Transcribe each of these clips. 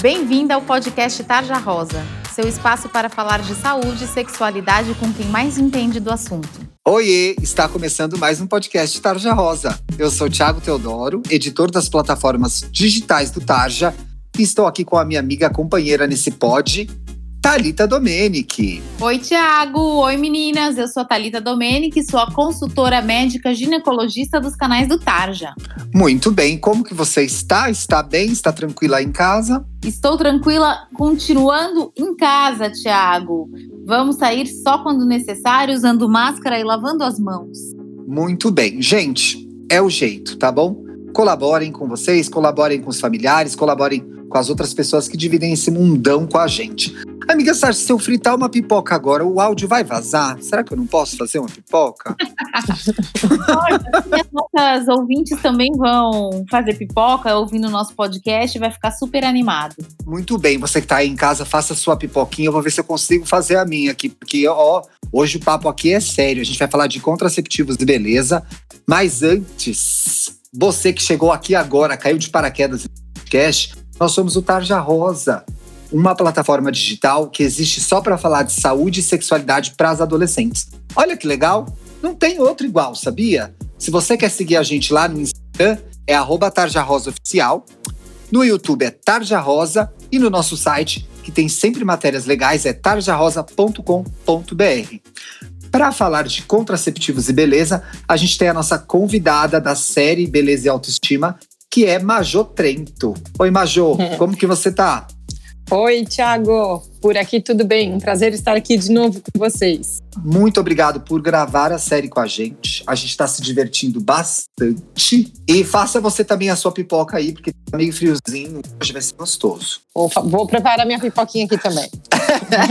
Bem-vinda ao podcast Tarja Rosa, seu espaço para falar de saúde e sexualidade com quem mais entende do assunto. Oiê, está começando mais um podcast Tarja Rosa. Eu sou Thiago Teodoro, editor das plataformas digitais do Tarja, e estou aqui com a minha amiga companheira nesse pod, Talita Domenic. Oi, Tiago. Oi, meninas. Eu sou a Talita Domenic, sou a consultora médica ginecologista dos canais do Tarja. Muito bem. Como que você está? Está bem? Está tranquila em casa? Estou tranquila, continuando em casa, Tiago. Vamos sair só quando necessário, usando máscara e lavando as mãos. Muito bem. Gente, é o jeito, tá bom? Colaborem com vocês, colaborem com os familiares, colaborem com as outras pessoas que dividem esse mundão com a gente. Amiga Sartre, se eu fritar uma pipoca agora, o áudio vai vazar? Será que eu não posso fazer uma pipoca? Olha, as nossas ouvintes também vão fazer pipoca ouvindo o nosso podcast, vai ficar super animado. Muito bem, você que está aí em casa, faça sua pipoquinha, eu vou ver se eu consigo fazer a minha aqui, porque ó, hoje o papo aqui é sério, a gente vai falar de contraceptivos e beleza, mas antes, você que chegou aqui agora, caiu de paraquedas no podcast, nós somos o Tarja Rosa uma plataforma digital que existe só para falar de saúde e sexualidade para as adolescentes. Olha que legal! Não tem outro igual, sabia? Se você quer seguir a gente lá no Instagram, é @tarjarosaoficial. No YouTube é Tarja Rosa e no nosso site, que tem sempre matérias legais, é tarjarosa.com.br. Para falar de contraceptivos e beleza, a gente tem a nossa convidada da série Beleza e Autoestima, que é Majô Trento. Oi, Majô, como que você tá? Oi, Thiago. Por aqui tudo bem? Um prazer estar aqui de novo com vocês. Muito obrigado por gravar a série com a gente. A gente está se divertindo bastante. E faça você também a sua pipoca aí, porque tá meio friozinho, hoje vai ser gostoso. Vou, vou preparar minha pipoquinha aqui também.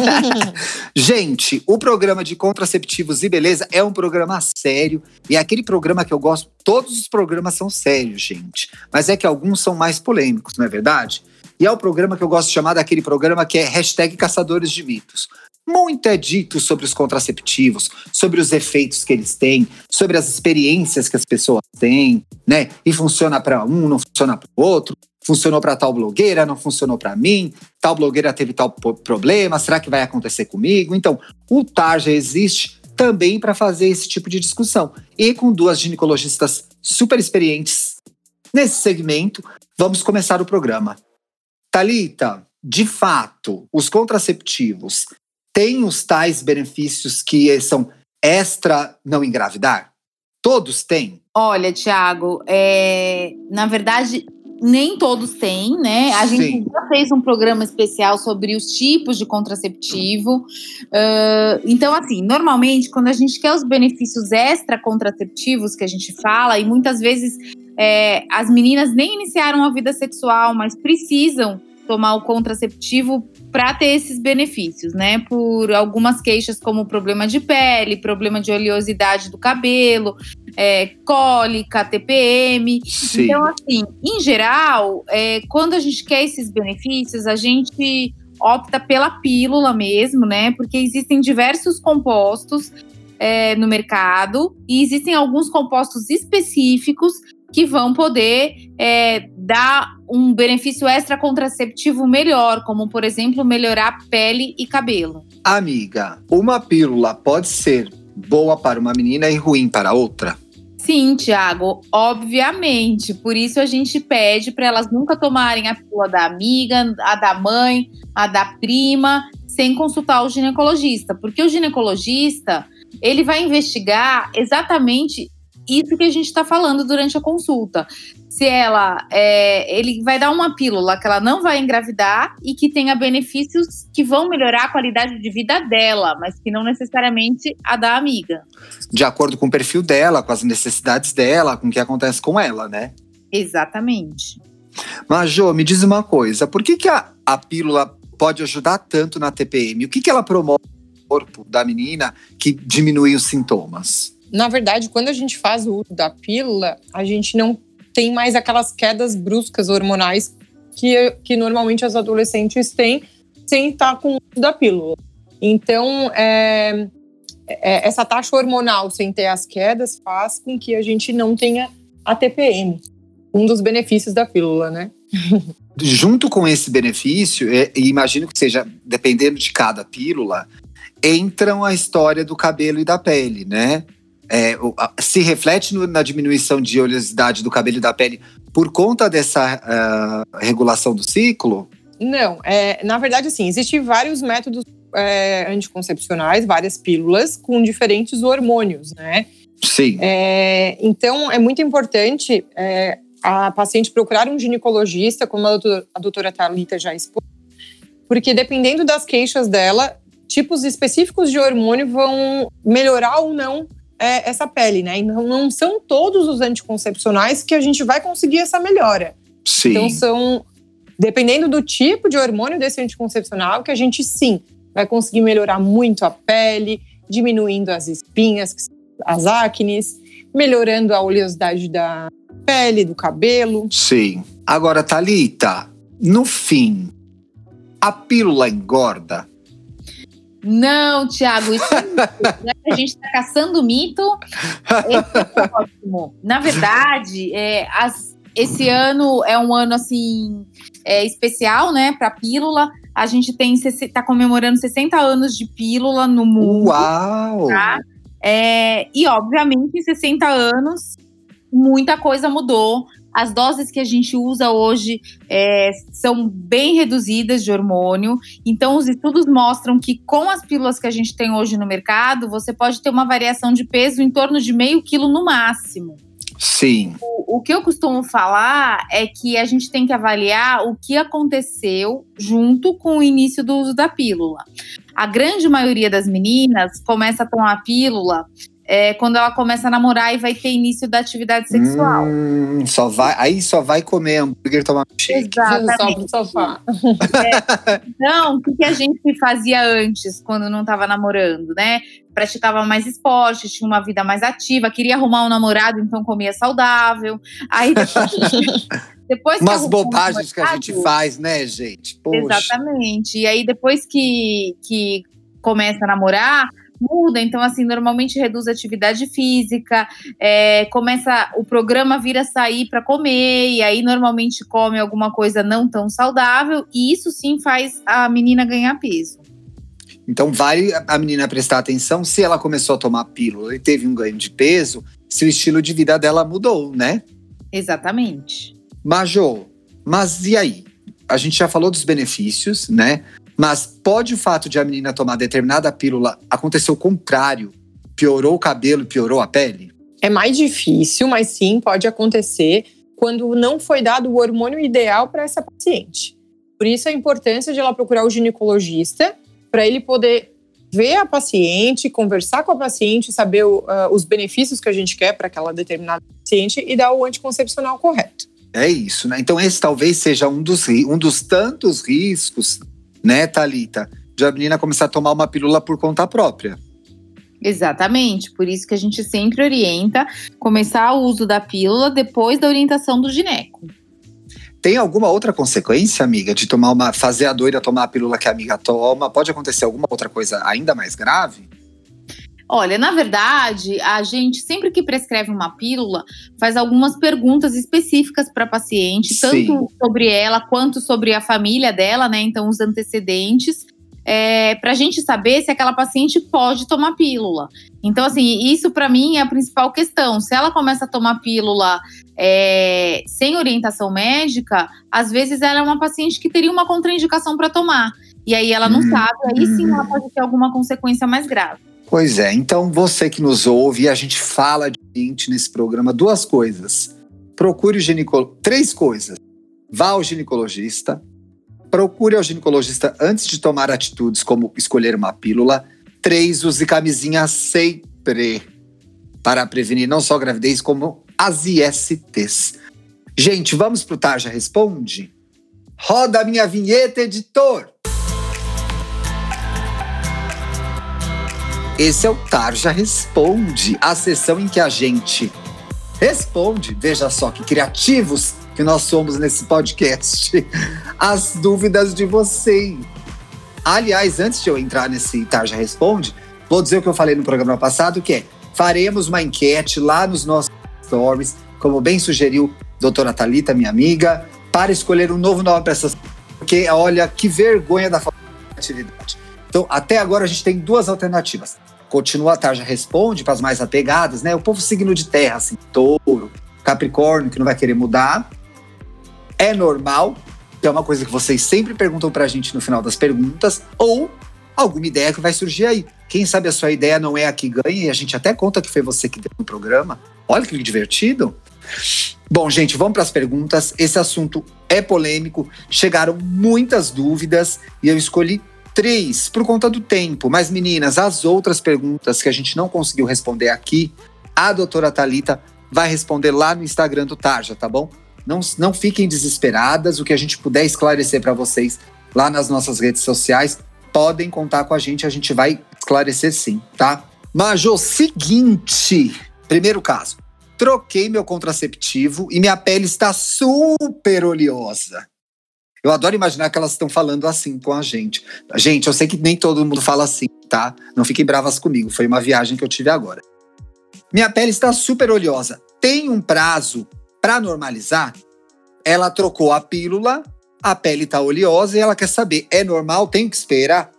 gente, o programa de contraceptivos e beleza é um programa sério. E é aquele programa que eu gosto. Todos os programas são sérios, gente. Mas é que alguns são mais polêmicos, não é verdade? E é o programa que eu gosto de chamar daquele programa que é hashtag Caçadores de Mitos. Muito é dito sobre os contraceptivos, sobre os efeitos que eles têm, sobre as experiências que as pessoas têm, né? E funciona para um, não funciona para o outro. Funcionou para tal blogueira, não funcionou para mim. Tal blogueira teve tal problema, será que vai acontecer comigo? Então, o Tarja existe também para fazer esse tipo de discussão. E com duas ginecologistas super experientes nesse segmento, vamos começar o programa. Talita, de fato, os contraceptivos têm os tais benefícios que são extra não engravidar? Todos têm? Olha, Tiago, é, na verdade, nem todos têm, né? A Sim. gente já fez um programa especial sobre os tipos de contraceptivo. Uh, então, assim, normalmente, quando a gente quer os benefícios extra contraceptivos que a gente fala, e muitas vezes é, as meninas nem iniciaram a vida sexual, mas precisam tomar o contraceptivo para ter esses benefícios, né? Por algumas queixas como problema de pele, problema de oleosidade do cabelo, é, cólica, TPM. Sim. Então, assim, em geral, é, quando a gente quer esses benefícios, a gente opta pela pílula mesmo, né? Porque existem diversos compostos é, no mercado e existem alguns compostos específicos que vão poder é, dar um benefício extra contraceptivo melhor, como por exemplo melhorar pele e cabelo. Amiga, uma pílula pode ser boa para uma menina e ruim para outra? Sim, Tiago, obviamente. Por isso a gente pede para elas nunca tomarem a pílula da amiga, a da mãe, a da prima, sem consultar o ginecologista, porque o ginecologista ele vai investigar exatamente isso que a gente está falando durante a consulta. Se ela, é, ele vai dar uma pílula que ela não vai engravidar e que tenha benefícios que vão melhorar a qualidade de vida dela, mas que não necessariamente a da amiga. De acordo com o perfil dela, com as necessidades dela, com o que acontece com ela, né? Exatamente. Mas, Jô, me diz uma coisa: por que, que a, a pílula pode ajudar tanto na TPM? O que, que ela promove no corpo da menina que diminui os sintomas? Na verdade, quando a gente faz o uso da pílula, a gente não tem mais aquelas quedas bruscas hormonais que, que normalmente as adolescentes têm sem estar com o uso da pílula. Então, é, é, essa taxa hormonal sem ter as quedas faz com que a gente não tenha a TPM, um dos benefícios da pílula, né? junto com esse benefício, e imagino que seja, dependendo de cada pílula, entram a história do cabelo e da pele, né? É, se reflete no, na diminuição de oleosidade do cabelo e da pele por conta dessa uh, regulação do ciclo? Não, é, na verdade, assim, existem vários métodos é, anticoncepcionais, várias pílulas com diferentes hormônios, né? Sim. É, então, é muito importante é, a paciente procurar um ginecologista, como a doutora, a doutora Thalita já expôs, porque dependendo das queixas dela, tipos específicos de hormônio vão melhorar ou não é, essa pele, né? Então, não são todos os anticoncepcionais que a gente vai conseguir essa melhora. Sim. Então, são dependendo do tipo de hormônio desse anticoncepcional, que a gente sim vai conseguir melhorar muito a pele, diminuindo as espinhas, as acnes, melhorando a oleosidade da pele, do cabelo. Sim. Agora, Talita, no fim, a pílula engorda? Não, Tiago, isso é mito, né? A gente está caçando mito. Esse é ótimo. Na verdade, é, as, esse ano é um ano assim é, especial, né, para pílula. A gente tem está comemorando 60 anos de pílula no mundo. Uau! Tá? É, e obviamente em 60 anos muita coisa mudou. As doses que a gente usa hoje é, são bem reduzidas de hormônio. Então, os estudos mostram que com as pílulas que a gente tem hoje no mercado, você pode ter uma variação de peso em torno de meio quilo no máximo. Sim. O, o, que eu costumo falar é que a gente tem que avaliar o que aconteceu junto com o início do uso da pílula. A grande maioria das meninas começa a tomar a pílula é, quando ela começa a namorar e vai ter início da atividade sexual. Hum, só vai, aí só vai comer hambúrguer tomar shake. Exatamente. Só sofá. É, então, o que a gente fazia antes, quando não estava namorando, né? Praticava mais esporte, tinha uma vida mais ativa, queria arrumar um namorado, então comia saudável. Aí depois, depois Umas bobagens um que a gente faz, né, gente? Poxa. Exatamente. E aí, depois que, que começa a namorar muda, então assim, normalmente reduz a atividade física, é, começa o programa vir a sair para comer, e aí normalmente come alguma coisa não tão saudável, e isso sim faz a menina ganhar peso. Então vale a menina prestar atenção se ela começou a tomar pílula e teve um ganho de peso, se o estilo de vida dela mudou, né? Exatamente. Majô, mas e aí? A gente já falou dos benefícios, né? Mas pode o fato de a menina tomar determinada pílula acontecer o contrário? Piorou o cabelo, piorou a pele? É mais difícil, mas sim, pode acontecer quando não foi dado o hormônio ideal para essa paciente. Por isso a importância de ela procurar o ginecologista para ele poder ver a paciente, conversar com a paciente, saber uh, os benefícios que a gente quer para aquela determinada paciente e dar o anticoncepcional correto. É isso, né? Então esse talvez seja um dos, um dos tantos riscos né, Talita, de a menina começar a tomar uma pílula por conta própria. Exatamente, por isso que a gente sempre orienta começar o uso da pílula depois da orientação do gineco. Tem alguma outra consequência, amiga, de tomar uma fazer a doida tomar a pílula que a amiga toma? Pode acontecer alguma outra coisa ainda mais grave? Olha, na verdade, a gente sempre que prescreve uma pílula faz algumas perguntas específicas para a paciente, Sim. tanto sobre ela quanto sobre a família dela, né? Então, os antecedentes. É, para a gente saber se aquela paciente pode tomar pílula. Então, assim, isso para mim é a principal questão. Se ela começa a tomar pílula é, sem orientação médica, às vezes ela é uma paciente que teria uma contraindicação para tomar. E aí ela não hum. sabe, aí sim ela pode ter alguma consequência mais grave. Pois é, então você que nos ouve, a gente fala de gente nesse programa duas coisas. Procure o ginecologista, três coisas. Vá ao ginecologista, procure ao ginecologista antes de tomar atitudes como escolher uma pílula. Três, use camisinha sempre para prevenir não só gravidez, como as ISTs. Gente, vamos pro Tarja Responde? Roda a minha vinheta, editor! Esse é o Tarja Responde, a sessão em que a gente responde, veja só que criativos que nós somos nesse podcast, as dúvidas de vocês. Aliás, antes de eu entrar nesse Tarja Responde, vou dizer o que eu falei no programa passado, que é faremos uma enquete lá nos nossos stories, como bem sugeriu a doutora Thalita, minha amiga, para escolher um novo nome para essas. Porque, olha, que vergonha da falta de. Então, até agora a gente tem duas alternativas. Continua a tarja responde para as mais apegadas, né? O povo signo de terra, assim, touro, capricórnio, que não vai querer mudar. É normal, que é uma coisa que vocês sempre perguntam para a gente no final das perguntas, ou alguma ideia que vai surgir aí. Quem sabe a sua ideia não é a que ganha e a gente até conta que foi você que deu no programa. Olha que divertido. Bom, gente, vamos para as perguntas. Esse assunto é polêmico, chegaram muitas dúvidas e eu escolhi três por conta do tempo. Mas, meninas, as outras perguntas que a gente não conseguiu responder aqui, a doutora Talita vai responder lá no Instagram do Tarja, tá bom? Não, não fiquem desesperadas. O que a gente puder esclarecer para vocês lá nas nossas redes sociais, podem contar com a gente, a gente vai esclarecer sim, tá? Major, seguinte, primeiro caso. Troquei meu contraceptivo e minha pele está super oleosa. Eu adoro imaginar que elas estão falando assim com a gente. Gente, eu sei que nem todo mundo fala assim, tá? Não fiquem bravas comigo, foi uma viagem que eu tive agora. Minha pele está super oleosa. Tem um prazo para normalizar? Ela trocou a pílula, a pele está oleosa e ela quer saber: é normal? Tem que esperar?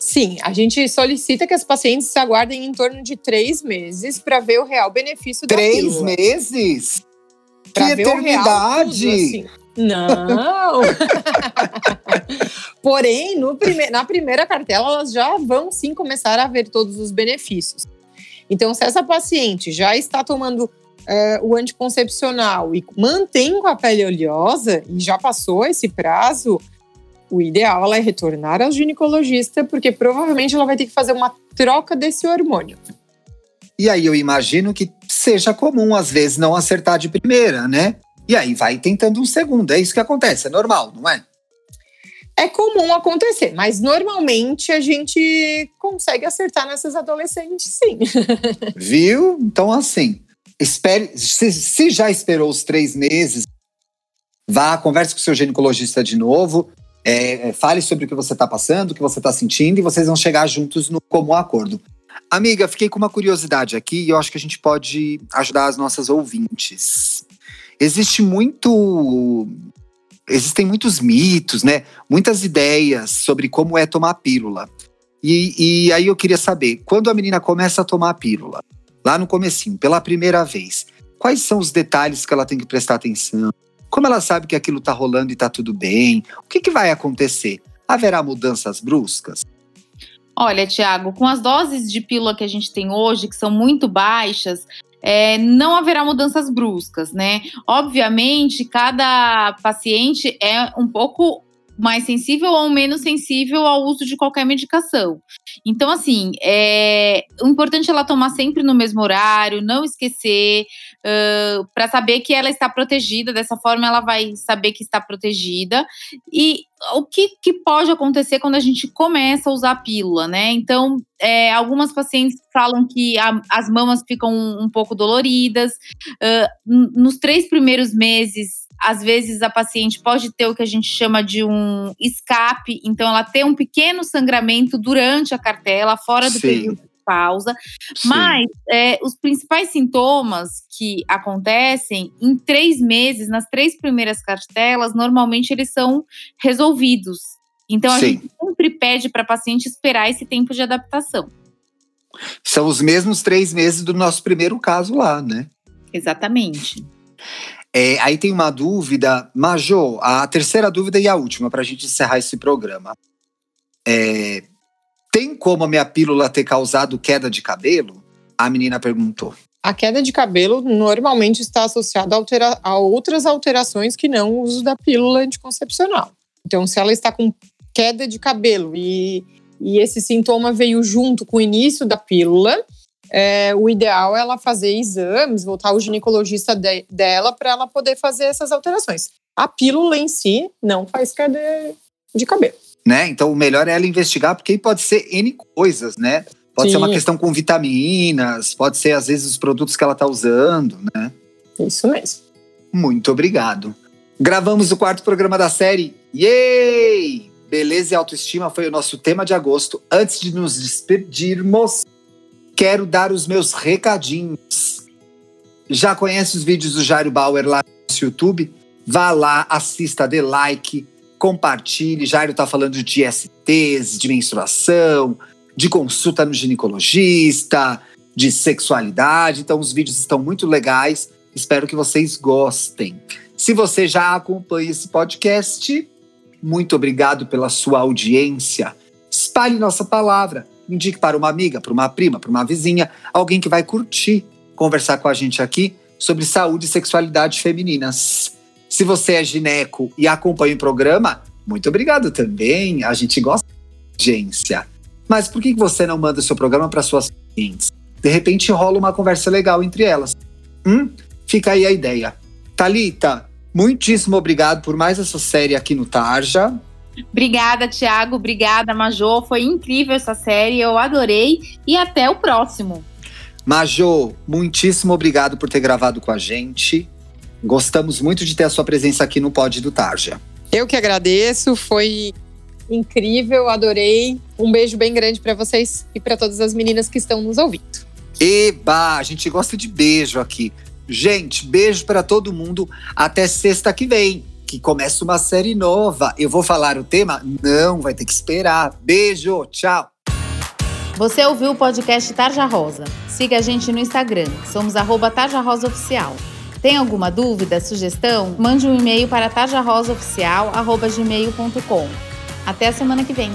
Sim, a gente solicita que as pacientes se aguardem em torno de três meses para ver o real benefício três da pílula. Três meses? Pra que eternidade! Real, assim. Não! Porém, no prime na primeira cartela, elas já vão sim começar a ver todos os benefícios. Então, se essa paciente já está tomando é, o anticoncepcional e mantém com a pele oleosa e já passou esse prazo, o ideal é retornar ao ginecologista, porque provavelmente ela vai ter que fazer uma troca desse hormônio. E aí eu imagino que seja comum, às vezes, não acertar de primeira, né? E aí vai tentando um segundo. É isso que acontece, é normal, não é? É comum acontecer, mas normalmente a gente consegue acertar nessas adolescentes, sim. Viu? Então, assim, espere. Se, se já esperou os três meses, vá, converse com o seu ginecologista de novo. É, é, fale sobre o que você está passando, o que você está sentindo, e vocês vão chegar juntos no comum acordo. Amiga, fiquei com uma curiosidade aqui e eu acho que a gente pode ajudar as nossas ouvintes. Existe muito. Existem muitos mitos, né? Muitas ideias sobre como é tomar pílula. E, e aí eu queria saber, quando a menina começa a tomar a pílula, lá no comecinho, pela primeira vez, quais são os detalhes que ela tem que prestar atenção? Como ela sabe que aquilo está rolando e está tudo bem? O que, que vai acontecer? Haverá mudanças bruscas? Olha, Tiago, com as doses de pílula que a gente tem hoje, que são muito baixas, é, não haverá mudanças bruscas, né? Obviamente, cada paciente é um pouco mais sensível ou menos sensível ao uso de qualquer medicação. Então, assim, é, o importante é ela tomar sempre no mesmo horário, não esquecer, uh, para saber que ela está protegida. Dessa forma, ela vai saber que está protegida. E o que, que pode acontecer quando a gente começa a usar a pílula, né? Então, é, algumas pacientes falam que a, as mamas ficam um, um pouco doloridas. Uh, nos três primeiros meses, às vezes a paciente pode ter o que a gente chama de um escape, então ela tem um pequeno sangramento durante a cartela, fora do Sim. período de pausa. Sim. Mas é, os principais sintomas que acontecem em três meses, nas três primeiras cartelas, normalmente eles são resolvidos. Então a Sim. gente sempre pede para a paciente esperar esse tempo de adaptação. São os mesmos três meses do nosso primeiro caso lá, né? Exatamente. É, aí tem uma dúvida, Major, a terceira dúvida e a última, para a gente encerrar esse programa. É, tem como a minha pílula ter causado queda de cabelo? A menina perguntou. A queda de cabelo normalmente está associada a, altera a outras alterações que não o uso da pílula anticoncepcional. Então, se ela está com queda de cabelo e, e esse sintoma veio junto com o início da pílula, é, o ideal é ela fazer exames, voltar ao ginecologista de, dela para ela poder fazer essas alterações. A pílula em si não faz queda de cabelo. Né? Então o melhor é ela investigar, porque pode ser N coisas, né? Pode Sim. ser uma questão com vitaminas, pode ser às vezes os produtos que ela está usando, né? Isso mesmo. Muito obrigado. Gravamos o quarto programa da série. Yay! Beleza e autoestima foi o nosso tema de agosto. Antes de nos despedirmos, quero dar os meus recadinhos. Já conhece os vídeos do Jairo Bauer lá no YouTube? Vá lá, assista, dê like, compartilhe. Jairo está falando de STs, de menstruação, de consulta no ginecologista, de sexualidade. Então, os vídeos estão muito legais. Espero que vocês gostem. Se você já acompanha esse podcast, muito obrigado pela sua audiência. Espalhe nossa palavra. Indique para uma amiga, para uma prima, para uma vizinha, alguém que vai curtir conversar com a gente aqui sobre saúde e sexualidade femininas. Se você é gineco e acompanha o programa, muito obrigado também. A gente gosta de audiência. Mas por que você não manda o seu programa para suas clientes? De repente rola uma conversa legal entre elas. Hum? Fica aí a ideia. Talita, muitíssimo obrigado por mais essa série aqui no Tarja. Obrigada, Thiago. Obrigada, Majô. Foi incrível essa série. Eu adorei. E até o próximo. Majô, muitíssimo obrigado por ter gravado com a gente. Gostamos muito de ter a sua presença aqui no Pod do Tarja. Eu que agradeço, foi incrível, adorei. Um beijo bem grande para vocês e para todas as meninas que estão nos ouvindo. Eba, a gente gosta de beijo aqui. Gente, beijo para todo mundo. Até sexta que vem, que começa uma série nova. Eu vou falar o tema? Não, vai ter que esperar. Beijo, tchau. Você ouviu o podcast Tarja Rosa. Siga a gente no Instagram. Somos arroba Tarja Rosa Oficial. Tem alguma dúvida, sugestão? Mande um e-mail para tarjarosaoficial.gmail.com. Até a semana que vem.